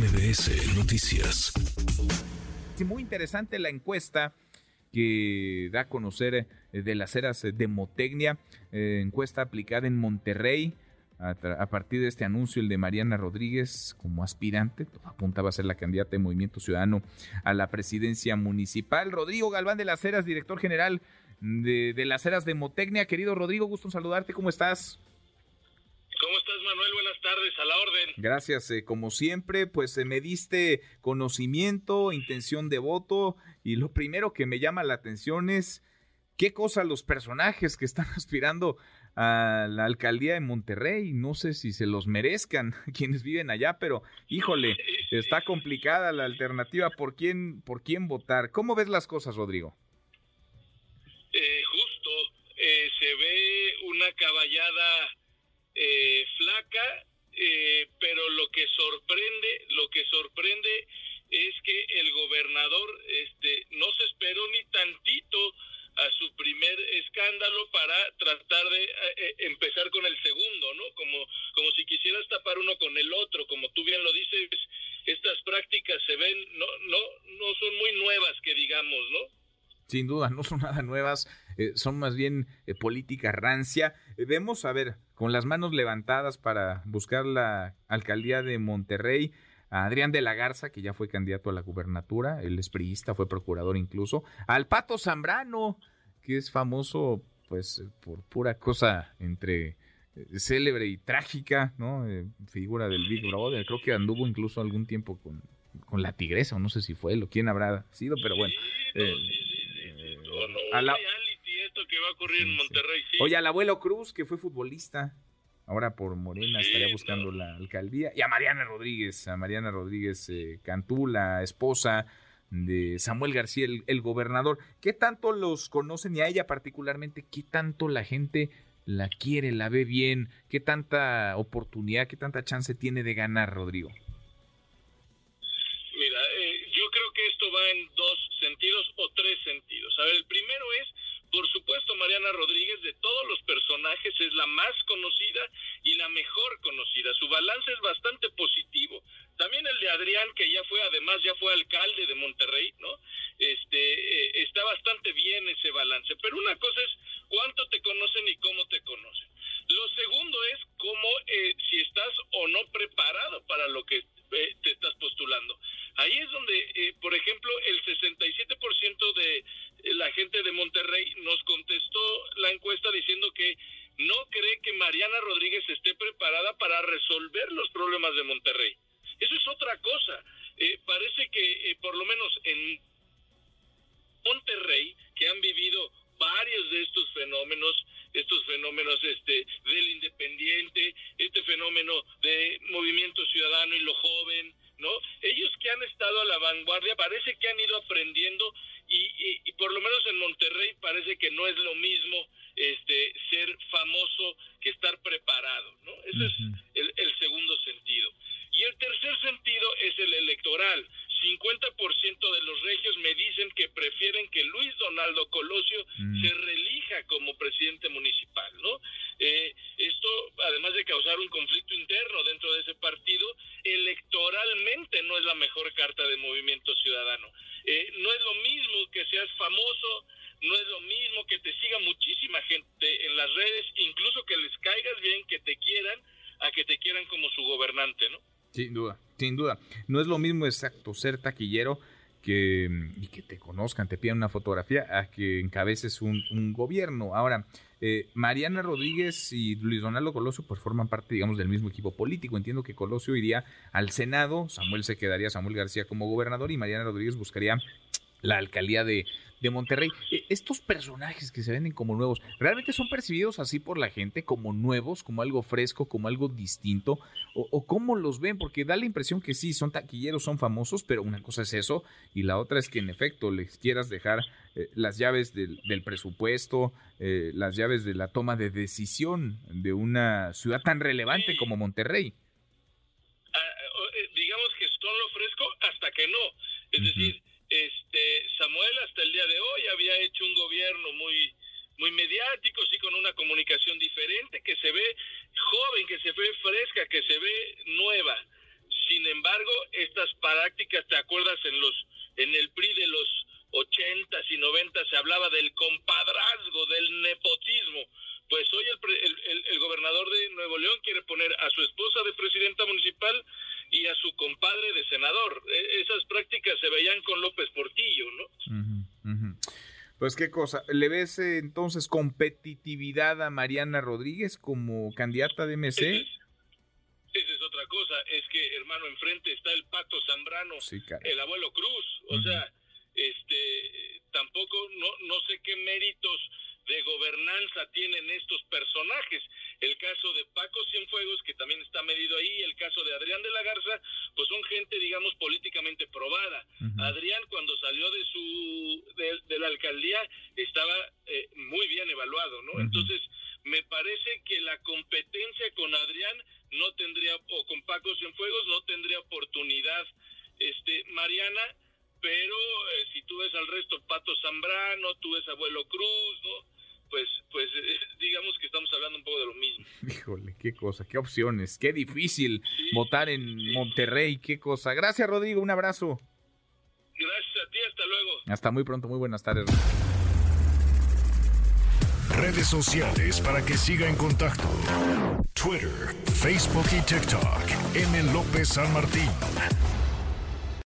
MBS Noticias. Muy interesante la encuesta que da a conocer eh, de las eras de Motecnia, eh, encuesta aplicada en Monterrey a, partir de este anuncio, el de Mariana Rodríguez como aspirante, apuntaba a ser la candidata de Movimiento Ciudadano a la presidencia municipal. Rodrigo Galván de las Heras, director general de, las Heras de Motecnia. Querido Rodrigo, gusto en saludarte, ¿cómo estás? ¿Cómo estás, Manuel? Buenas tardes, a la orden. Gracias, eh, como siempre, pues eh, me diste conocimiento, intención de voto, y lo primero que me llama la atención es qué cosa los personajes que están aspirando a la alcaldía de Monterrey. No sé si se los merezcan quienes viven allá, pero híjole, está complicada la alternativa por quién, por quién votar. ¿Cómo ves las cosas, Rodrigo? Eh, justo, se ve una caballada eh, flaca, eh, pero lo que sorprende, lo que sorprende es que el gobernador este, no se esperó ni tantito a su primer escándalo para tratar de eh, empezar con el segundo, ¿no? Como, como si quisieras tapar uno con el otro, como tú bien lo dices, estas prácticas se ven, no, no, no son muy nuevas que digamos, ¿no? Sin duda, no son nada nuevas, eh, son más bien eh, política rancia. Eh, vemos, a ver, con las manos levantadas para buscar la alcaldía de Monterrey, a Adrián de la Garza, que ya fue candidato a la gubernatura, el es fue procurador incluso, al Pato Zambrano, que es famoso pues por pura cosa entre célebre y trágica, ¿no? figura del Big Brother, creo que anduvo incluso algún tiempo con, con la tigresa, o no sé si fue él o quién habrá sido, pero bueno. Oye, al abuelo Cruz, que fue futbolista, ahora por Morena estaría buscando la alcaldía. Y a Mariana Rodríguez, a Mariana Rodríguez eh, Cantú, la esposa de Samuel García, el, gobernador. ¿Qué tanto los conocen y a ella particularmente? ¿Qué tanto la gente la quiere, la ve bien? ¿Qué tanta oportunidad, qué tanta chance tiene de ganar, Rodrigo? Mira, eh, yo creo que esto va en dos sentidos o tres sentidos. A ver, el primero es por supuesto, Mariana Rodríguez, de todos los personajes, es la más conocida y la mejor conocida. Su balance es bastante positivo. También el de Adrián, que ya fue, además, ya fue alcalde de Monterrey, ¿no? Este, eh, está bastante bien ese balance. Pero una cosa es cuánto te conocen y cómo te conocen. Lo segundo es cómo, eh, si estás o no preparado para lo que eh, te estás postulando. Ahí es donde, por ejemplo, el 67% de la gente de Monterrey nos contestó la encuesta diciendo que no cree que Mariana Rodríguez esté preparada para resolver los problemas de Monterrey. Eso es otra cosa. Eh, parece que eh, por lo menos en Monterrey, que han vivido varios de estos fenómenos, estos fenómenos este del independiente, este fenómeno de movimiento ciudadano y lo joven, ¿no? Ellos que han estado a la vanguardia parece que han ido aprendiendo y, por lo menos en Monterrey parece que no es lo mismo este ser famoso que estar preparado, ¿no? Ese es el, el, segundo sentido. Y el tercer sentido es el electoral. 50% de los regios me dicen que prefieren que Luis Donaldo Colosio mm. se relija como presidente municipal, ¿no? Eh, esto, además de causar un conflicto interno dentro de ese partido, electoralmente no es la mejor carta de movimiento ciudadano. Eh, no es lo mismo que seas famoso, no es lo mismo que te siga muchísima gente en las redes, incluso que les caigas bien, que te quieran, a que te quieran como su gobernante, ¿no? Sin duda, sin duda. No es lo mismo exacto ser taquillero que, y que te conozcan, te pidan una fotografía, a que encabeces un, un gobierno. Ahora, eh, Mariana Rodríguez y Luis Donaldo Colosio pues forman parte, digamos, del mismo equipo político. Entiendo que Colosio iría al Senado, Samuel se quedaría, Samuel García como gobernador y Mariana Rodríguez buscaría la alcaldía de, de Monterrey. E, estos personajes que se venden como nuevos, ¿realmente son percibidos así por la gente como nuevos, como algo fresco, como algo distinto? ¿O, cómo los ven? Porque da la impresión que sí, son taquilleros, son famosos, pero una cosa es eso y la otra es que en efecto les quieras dejar eh, las llaves del, presupuesto, eh, las llaves de la toma de decisión de una ciudad tan relevante como Monterrey. Ah, eh, digamos que son lo fresco hasta que no. Es decir, este Samuel hasta el día de hoy había hecho un gobierno muy muy mediático, sí con una comunicación diferente, que se ve joven, que se ve fresca, que se ve nueva. Sin embargo, estas prácticas, ¿te acuerdas en los en el PRI de los 80 y 90 se hablaba del compadrazgo, del nepotismo? Pues hoy el, el, gobernador de Nuevo León quiere poner a su esposa de presidenta municipal y a su compadre de senador. E, esas prácticas se veían con López Portillo, ¿no? Pues qué cosa, ¿le ves eh, entonces competitividad a Mariana Rodríguez como candidata de MC? Esa es otra cosa, es que hermano, enfrente está el Pato Zambrano, el abuelo Cruz, o sea, este, tampoco, no, no sé qué méritos de gobernanza tienen estos personajes. El caso de Paco Cienfuegos, que también está medido ahí, el caso de Adrián de la Garza, pues son gente, digamos, políticamente probada. Adrián, cuando salió de su de, la alcaldía, estaba eh, muy bien evaluado, ¿no? Entonces, me parece que la competencia con Adrián no tendría, o con Paco Cienfuegos, no tendría oportunidad. Este, Mariana, pero eh, si tú ves al resto, Pato Zambrano, tú ves Abuelo Cruz, ¿no? Estamos hablando un poco de lo mismo. Híjole, qué cosa, qué opciones, qué difícil votar en Monterrey, qué cosa. Gracias, Rodrigo, un abrazo. Gracias a ti, hasta luego. Hasta muy pronto, muy buenas tardes. Redes sociales para que siga en contacto: Twitter, Facebook y TikTok. M. López San Martín.